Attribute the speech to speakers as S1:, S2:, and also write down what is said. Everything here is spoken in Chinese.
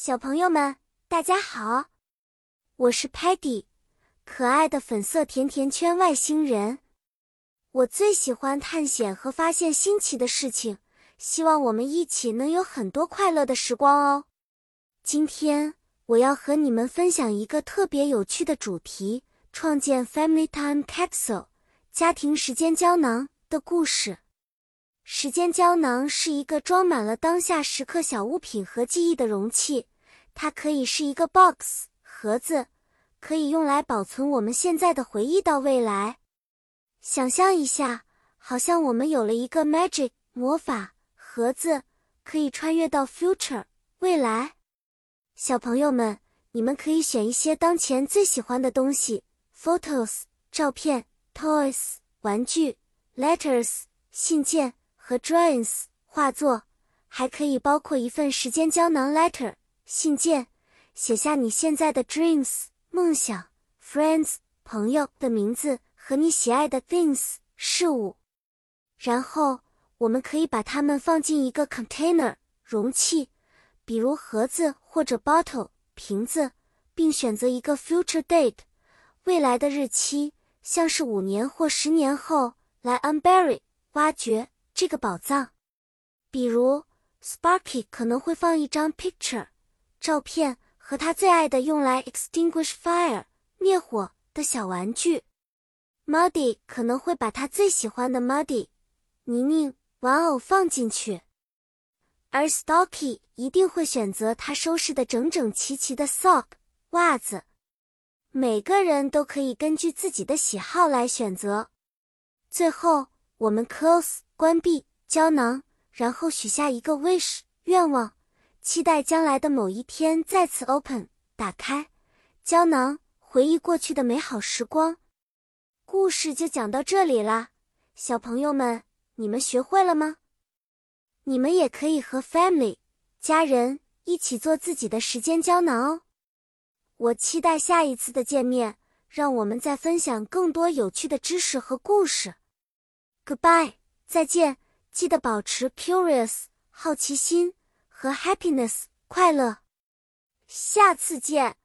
S1: 小朋友们，大家好，我是 Patty，可爱的粉色甜甜圈外星人。我最喜欢探险和发现新奇的事情，希望我们一起能有很多快乐的时光哦。今天我要和你们分享一个特别有趣的主题——创建 Family Time Capsule（ 家庭时间胶囊）的故事。时间胶囊是一个装满了当下时刻小物品和记忆的容器，它可以是一个 box 盒子，可以用来保存我们现在的回忆到未来。想象一下，好像我们有了一个 magic 魔法盒子，可以穿越到 future 未来。小朋友们，你们可以选一些当前最喜欢的东西：photos 照片，toys 玩具，letters 信件。和 drawings 画作，还可以包括一份时间胶囊 letter 信件，写下你现在的 dreams 梦想，friends 朋友的名字和你喜爱的 things 事物，然后我们可以把它们放进一个 container 容器，比如盒子或者 bottle 瓶子，并选择一个 future date 未来的日期，像是五年或十年后来 unbury 挖掘。这个宝藏，比如 Sparky 可能会放一张 picture 照片和他最爱的用来 extinguish fire 灭火的小玩具，Muddy 可能会把他最喜欢的 Muddy 泥泞玩偶放进去，而 Stocky 一定会选择他收拾的整整齐齐的 sock 袜子。每个人都可以根据自己的喜好来选择。最后，我们 close。关闭胶囊，然后许下一个 wish 愿望，期待将来的某一天再次 open 打开胶囊，回忆过去的美好时光。故事就讲到这里啦，小朋友们，你们学会了吗？你们也可以和 family 家人一起做自己的时间胶囊哦。我期待下一次的见面，让我们再分享更多有趣的知识和故事。Goodbye。再见，记得保持 curious 好奇心和 happiness 快乐，下次见。